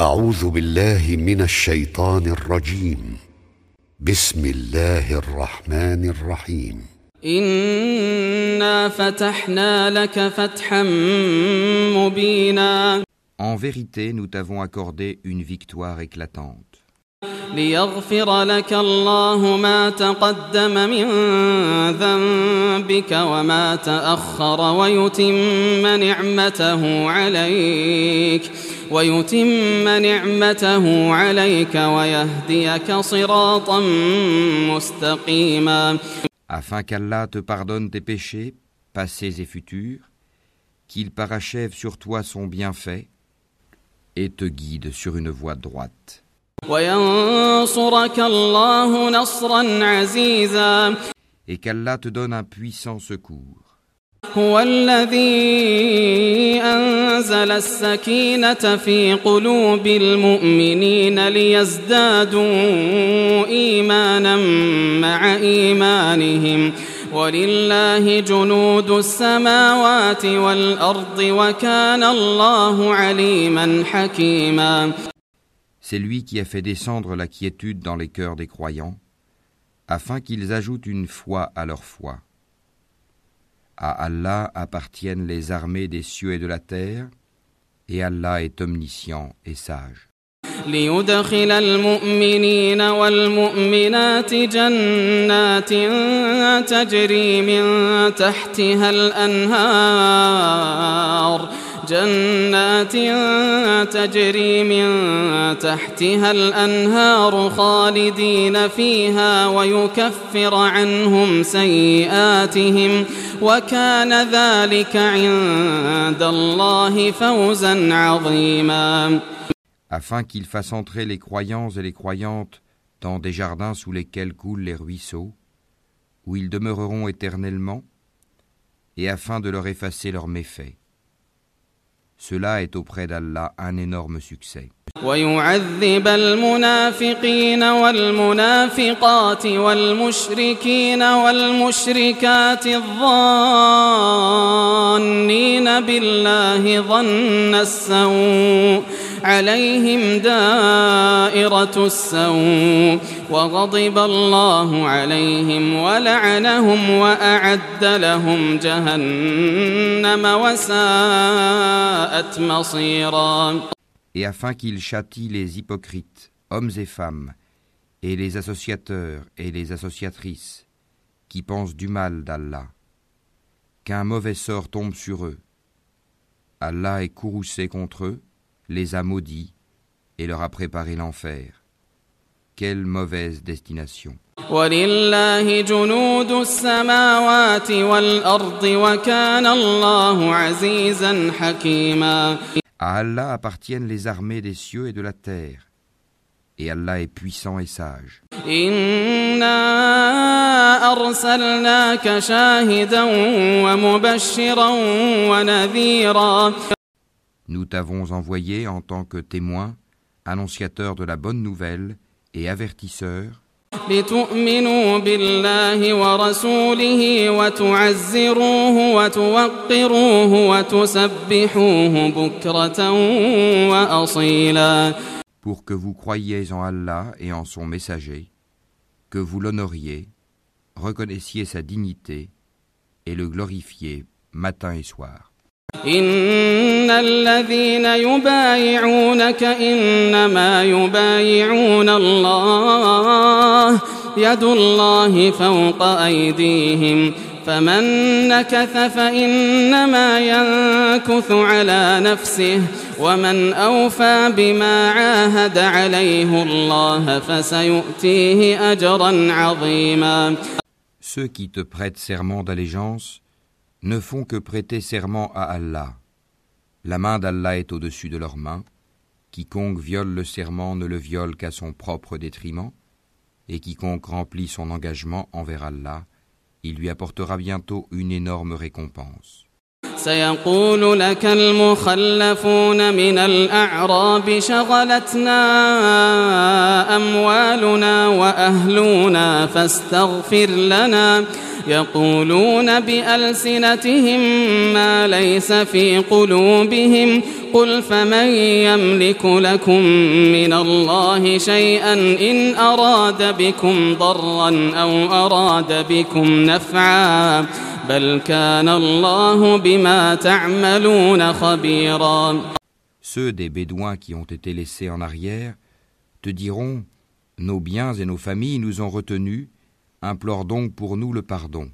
أعوذ بالله من الشيطان الرجيم. بسم الله الرحمن الرحيم. إنا فتحنا لك فتحا مبينا. En vérité, nous t'avons accordé une victoire éclatante. ليغفر لك الله ما تقدم من ذنبك وما تأخر ويتم نعمته عليك. ويتم نعمته عليك ويهديك صراطا مستقيما afin qu'Allah te pardonne tes péchés, passés et futurs, qu'il parachève sur toi son bienfait et te guide sur une voie droite. وينصرك الله نصرا عزيزا Et qu'Allah te donne un puissant secours. هو الذي أنزل السكينة في قلوب المؤمنين ليزدادوا إيمانا مع إيمانهم ولله جنود السماوات والأرض وكان الله عليما حكيما C'est lui qui a fait descendre la quiétude dans les cœurs des croyants, afin qu'ils ajoutent une foi à leur foi. À Allah appartiennent les armées des cieux et de la terre, et Allah est omniscient et sage. ليدخل المؤمنين والمؤمنات جنات تجري من تحتها الأنهار جنات تجري من تحتها الأنهار خالدين فيها ويكفر عنهم سيئاتهم وكان ذلك عند الله فوزا عظيما afin qu'il fasse entrer les croyants et les croyantes dans des jardins sous lesquels coulent les ruisseaux, où ils demeureront éternellement, et afin de leur effacer leurs méfaits. Cela est auprès d'Allah un énorme succès. ويعذب المنافقين والمنافقات والمشركين والمشركات الظانين بالله ظن السوء عليهم دائرة السوء وغضب الله عليهم ولعنهم وأعد لهم جهنم وساءت مصيرا Et afin qu'il châtie les hypocrites, hommes et femmes, et les associateurs et les associatrices, qui pensent du mal d'Allah, qu'un mauvais sort tombe sur eux. Allah est courroucé contre eux, les a maudits et leur a préparé l'enfer. Quelle mauvaise destination. À Allah appartiennent les armées des cieux et de la terre. Et Allah est puissant et sage. Nous t'avons envoyé en tant que témoin, annonciateur de la bonne nouvelle et avertisseur, لتؤمنوا بالله ورسوله وتعزروه وتوقروه وتسبحوه بكرة وأصيلا pour que vous croyiez en Allah et en son messager, que vous l'honoriez, reconnaissiez sa dignité et le glorifiez matin et soir. إن الذين يبايعونك إنما يبايعون الله يد الله فوق أيديهم فمن نكث فإنما ينكث على نفسه ومن أوفى بما عاهد عليه الله فسيؤتيه أجرا عظيما Ceux qui te prêtent serment d'allégeance ne font que prêter serment à Allah. La main d'Allah est au-dessus de leurs mains. Quiconque viole le serment ne le viole qu'à son propre détriment, et quiconque remplit son engagement envers Allah, il lui apportera bientôt une énorme récompense. سيقول لك المخلفون من الأعراب شغلتنا أموالنا وأهلنا فاستغفر لنا يقولون بألسنتهم ما ليس في قلوبهم قل فمن يملك لكم من الله شيئا إن أراد بكم ضرا أو أراد بكم نفعا بل كان الله بما تعملون خبيرا Ceux des Bédouins qui ont été laissés en arrière te diront Nos biens et nos familles nous ont retenus, implore donc pour nous le pardon.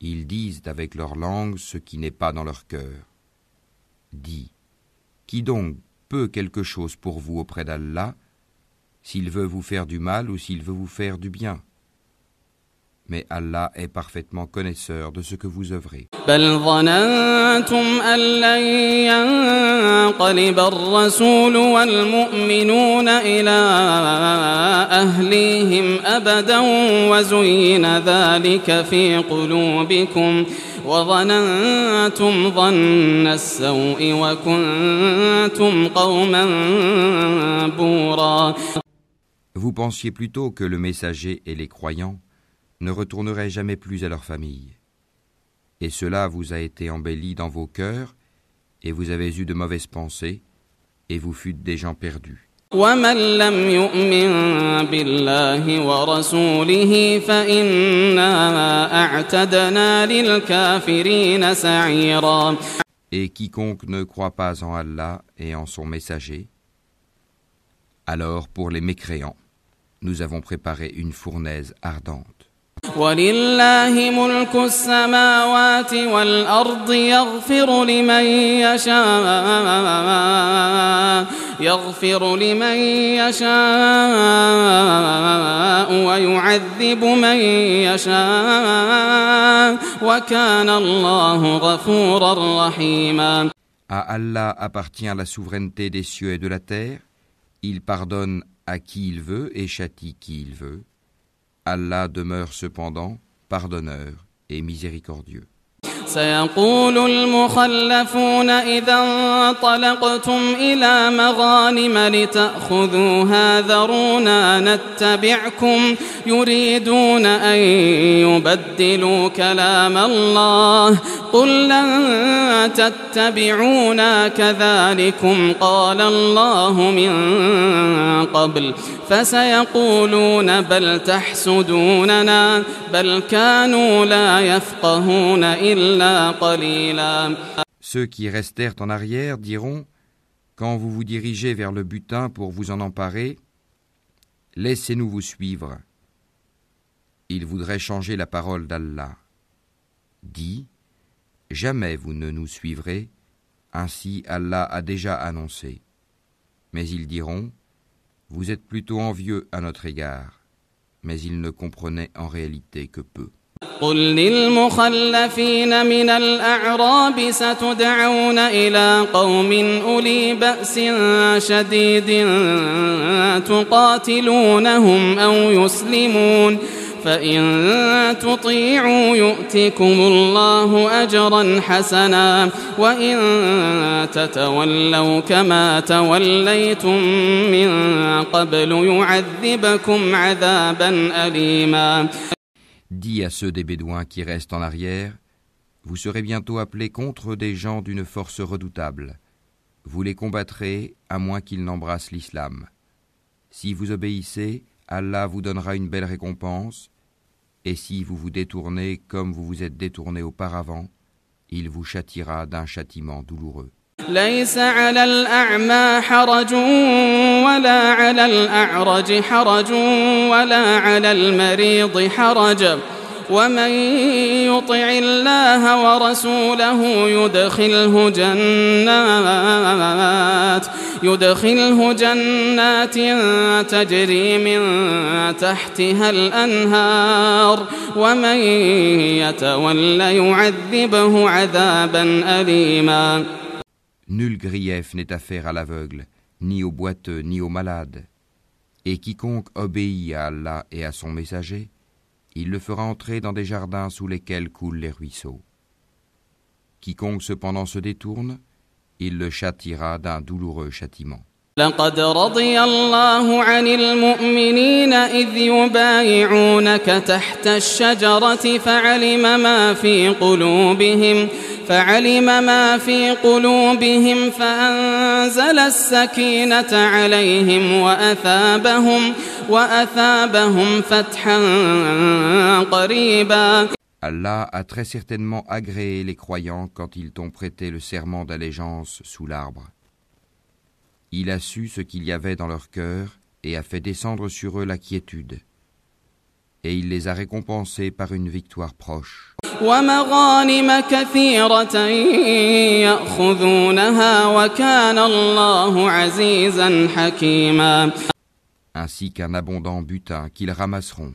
Ils disent avec leur langue ce qui n'est pas dans leur cœur. Dis Qui donc peut quelque chose pour vous auprès d'Allah, s'il veut vous faire du mal ou s'il veut vous faire du bien? mais Allah est parfaitement connaisseur de ce que vous œuvrez. بل ظننتم أن لن ينقلب الرسول والمؤمنون إلى أهليهم أبدا وزين ذلك في قلوبكم وظننتم ظن السوء وكنتم قوما بورا Vous pensiez plutôt que le messager et les croyants ne retourneraient jamais plus à leur famille. Et cela vous a été embelli dans vos cœurs, et vous avez eu de mauvaises pensées, et vous fûtes des gens perdus. ومن لم يؤمن بالله ورسوله فإنا أعتدنا للكافرين سعيرا Et quiconque ne croit pas en Allah et en son messager, alors pour les mécréants, nous avons préparé une fournaise ardente. ولله ملك السماوات والأرض يغفر لمن يشاء يغفر لمن يشاء ويعذب من يشاء وكان الله غفورا رحيما À Allah appartient la souveraineté des cieux et de la terre. Il pardonne à qui il veut et châtie qui il veut. Allah demeure cependant pardonneur et miséricordieux. سيقول المخلفون إذا انطلقتم إلى مغانم لتأخذوها ذرونا نتبعكم يريدون أن يبدلوا كلام الله قل لن تتبعونا كذلكم قال الله من قبل فسيقولون بل تحسدوننا بل كانوا لا يفقهون إلا قليلا Ceux qui restèrent en arrière diront Quand vous vous dirigez vers le butin pour vous en emparer, laissez-nous vous suivre. Ils voudraient changer la parole d'Allah. Dis Jamais vous ne nous suivrez, ainsi Allah a déjà annoncé. Mais ils diront Vous êtes plutôt envieux à notre égard. Mais ils ne comprenaient en réalité que peu. قل للمخلفين من الأعراب ستدعون إلى قوم أولي بأس شديد تقاتلونهم أو يسلمون فإن تطيعوا يؤتكم الله أجرا حسنا وإن تتولوا كما توليتم من قبل يعذبكم عذابا أليما Dis à ceux des Bédouins qui restent en arrière, vous serez bientôt appelés contre des gens d'une force redoutable. Vous les combattrez à moins qu'ils n'embrassent l'islam. Si vous obéissez, Allah vous donnera une belle récompense, et si vous vous détournez comme vous vous êtes détourné auparavant, il vous châtira d'un châtiment douloureux. ليس على الأعمى حرج ولا على الأعرج حرج ولا على المريض حرج ومن يطع الله ورسوله يدخله جنات يدخله جنات تجري من تحتها الأنهار ومن يتول يعذبه عذابا أليما Nul grief n'est à faire à l'aveugle, ni au boiteux, ni au malade. Et quiconque obéit à Allah et à son messager, il le fera entrer dans des jardins sous lesquels coulent les ruisseaux. Quiconque cependant se détourne, il le châtira d'un douloureux châtiment. لقد رضي الله عن المؤمنين إذ يبايعونك تحت الشجرة فعلم ما في قلوبهم فعلم ما في قلوبهم فأنزل السكينة عليهم وأثابهم وأثابهم فتحا قريبا Allah a très certainement agréé les croyants quand ils t'ont prêté le serment d'allégeance sous l'arbre. Il a su ce qu'il y avait dans leur cœur et a fait descendre sur eux la quiétude. Et il les a récompensés par une victoire proche. Ainsi qu'un abondant butin qu'ils ramasseront.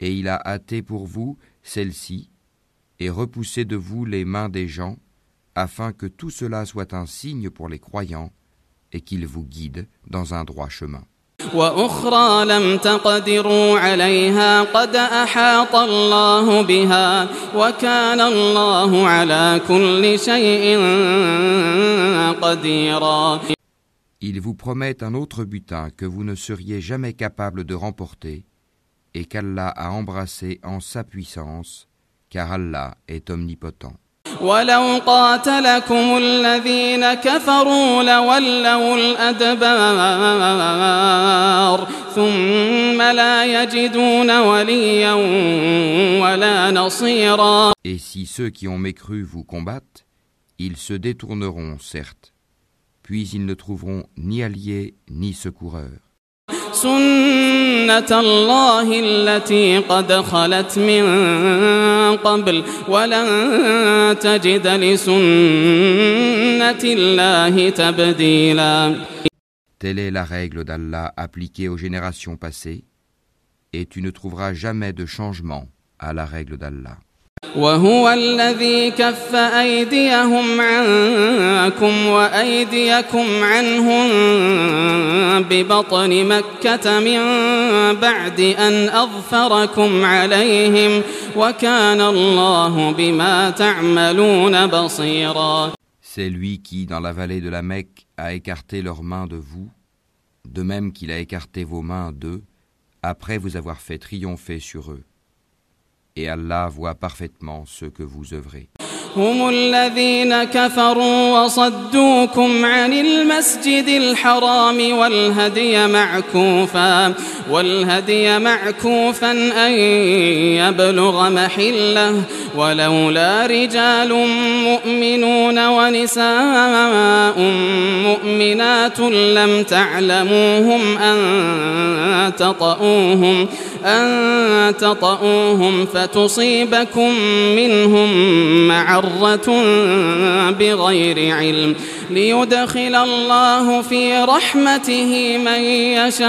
et il a hâté pour vous celle-ci, et repoussez de vous les mains des gens, afin que tout cela soit un signe pour les croyants, et qu'ils vous guident dans un droit chemin. Ils vous promettent un autre butin que vous ne seriez jamais capable de remporter, et qu'Allah a embrassé en sa puissance, car Allah est omnipotent. Et si ceux qui ont mécru vous combattent, ils se détourneront, certes, puis ils ne trouveront ni alliés ni secoureurs. Telle est la règle d'Allah appliquée aux générations passées, et tu ne trouveras jamais de changement à la règle d'Allah. وهو الذي كف أيديهم عنكم وأيديكم عنهم ببطن مكة من بعد أن أظفركم عليهم وكان الله بما تعملون بصيرا C'est lui qui, dans la vallée de la Mecque, a écarté leurs mains de vous, de même qu'il a écarté vos mains d'eux, après vous avoir fait triompher sur eux. Et Allah voit parfaitement ce que vous œuvrez. هم الذين كفروا وصدوكم عن المسجد الحرام والهدي معكوفا والهدي معكوفا أن يبلغ محلة ولولا رجال مؤمنون ونساء مؤمنات لم تعلموهم أن تطؤوهم أن تطؤوهم فتصيبكم منهم معرة بغير علم ليدخل الله في رحمته من يشاء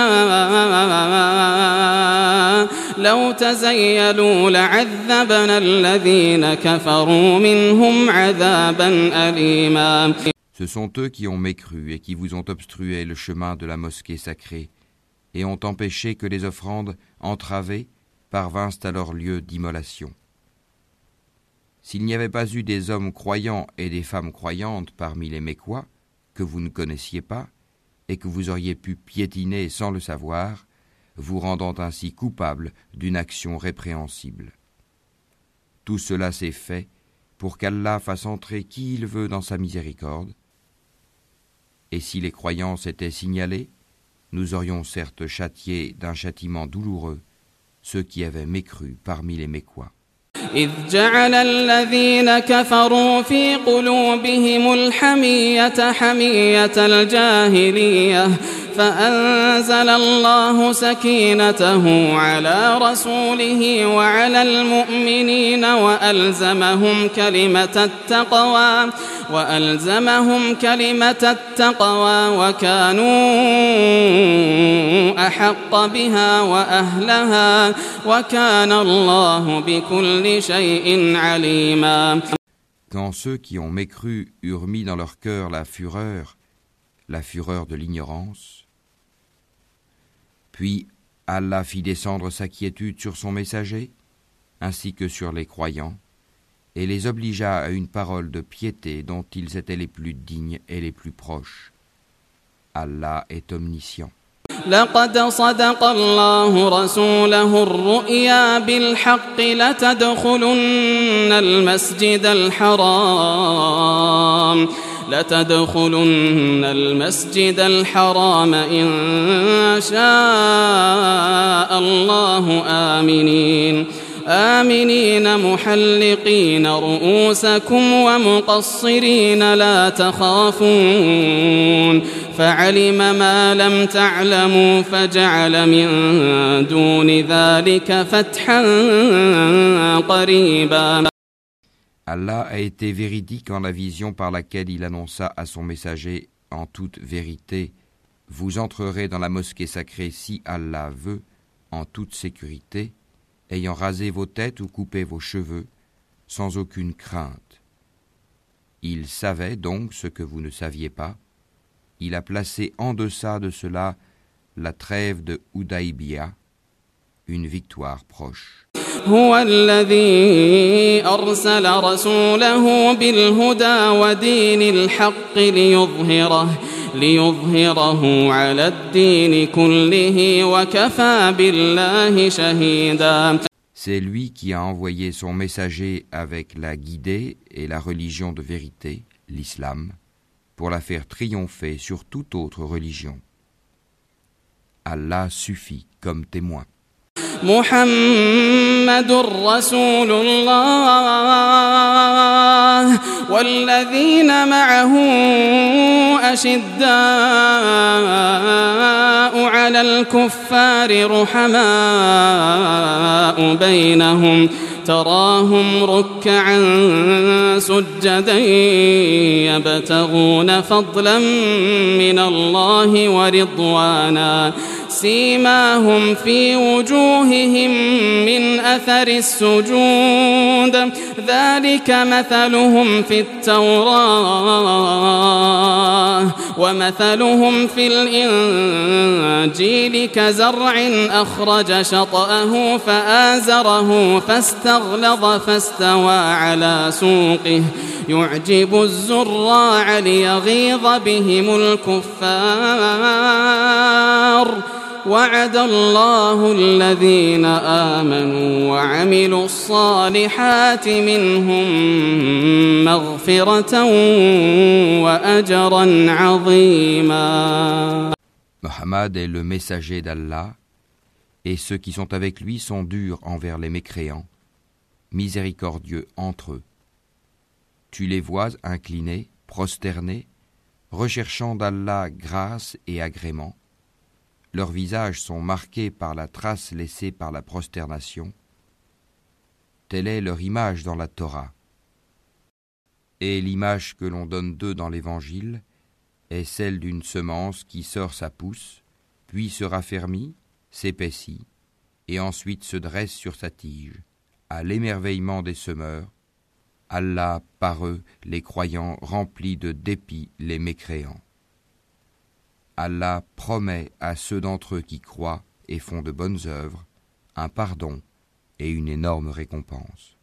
لو تزيلوا لعذبنا الذين كفروا منهم عذابا أليما Ce sont eux qui ont mécru et qui vous ont obstrué le chemin de la mosquée sacrée et ont empêché que les offrandes entravées parvinssent à leur lieu d'immolation. S'il n'y avait pas eu des hommes croyants et des femmes croyantes parmi les Mécois, que vous ne connaissiez pas, et que vous auriez pu piétiner sans le savoir, vous rendant ainsi coupable d'une action répréhensible. Tout cela s'est fait pour qu'Allah fasse entrer qui il veut dans sa miséricorde. Et si les croyants s'étaient signalés, nous aurions certes châtié d'un châtiment douloureux ceux qui avaient mécru parmi les Mécois. إذ جعل الذين كفروا في قلوبهم الحمية حمية الجاهلية فأنزل الله سكينته على رسوله وعلى المؤمنين وألزمهم كلمة التقوى وألزمهم كلمة التقوى وكانوا أحق بها وأهلها وكان الله بكل شيء عليما. Quand ceux qui ont mécru eurent mis dans leur cœur la fureur, la fureur de l'ignorance, puis Allah fit descendre sa quiétude sur son messager, ainsi que sur les croyants, et les obligea à une parole de piété dont ils étaient les plus dignes et les plus proches. Allah est omniscient. لقد صدق الله رسوله الرؤيا بالحق لتدخلن المسجد الحرام لتدخلن المسجد الحرام إن شاء الله آمنين. آمنين محلقين رؤوسكم ومقصرين لا تخافون. فعلم ما لم تعلموا فجعل من دون ذلك فتحا قريبا. Allah a été véridique en la vision par laquelle il annonça à son messager en toute vérité Vous entrerez dans la mosquée sacrée si Allah veut, en toute sécurité, ayant rasé vos têtes ou coupé vos cheveux, sans aucune crainte. Il savait donc ce que vous ne saviez pas. Il a placé en deçà de cela la trêve de Udaibia, une victoire proche. C'est lui qui a envoyé son messager avec la guidée et la religion de vérité, l'islam, pour la faire triompher sur toute autre religion. Allah suffit comme témoin. محمد رسول الله والذين معه أشداء على الكفار رحماء بينهم تراهم ركعا سجدا يبتغون فضلا من الله ورضوانا سيماهم في وجوههم من أثر السجود. ذلك مثلهم في التوراة ومثلهم في الإنجيل كزرع أخرج شطأه فآزره فاستغلظ فاستوى على سوقه. يعجب الزراع ليغيظ بهم الكفار. وعد الله الذين آمنوا وعملوا الصالحات منهم مغفرة وأجرا عظيما Mohammed est le messager d'Allah et ceux qui sont avec lui sont durs envers les mécréants, miséricordieux entre eux. Tu les vois inclinés, prosternés, recherchant d'Allah grâce et agrément. leurs visages sont marqués par la trace laissée par la prosternation. Telle est leur image dans la Torah. Et l'image que l'on donne d'eux dans l'Évangile est celle d'une semence qui sort sa pousse, puis se raffermit, s'épaissit, et ensuite se dresse sur sa tige, à l'émerveillement des semeurs, Allah par eux les croyants remplis de dépit les mécréants. Allah promet à ceux d'entre eux qui croient et font de bonnes œuvres un pardon et une énorme récompense.